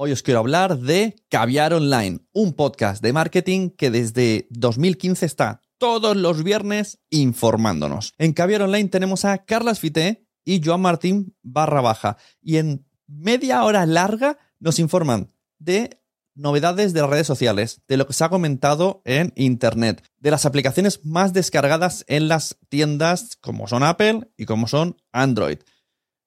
Hoy os quiero hablar de Caviar Online, un podcast de marketing que desde 2015 está todos los viernes informándonos. En Caviar Online tenemos a Carlas Fité y Joan Martín barra baja. Y en media hora larga nos informan de novedades de las redes sociales, de lo que se ha comentado en Internet, de las aplicaciones más descargadas en las tiendas como son Apple y como son Android.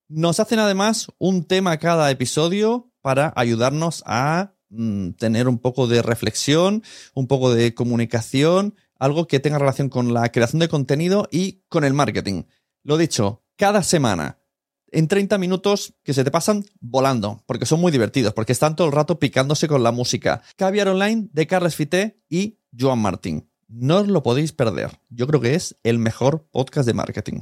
Nos hacen además un tema cada episodio para ayudarnos a mm, tener un poco de reflexión, un poco de comunicación, algo que tenga relación con la creación de contenido y con el marketing. Lo dicho, cada semana, en 30 minutos que se te pasan volando, porque son muy divertidos, porque están todo el rato picándose con la música. Caviar Online de Carles Fité y Joan Martín. No os lo podéis perder. Yo creo que es el mejor podcast de marketing.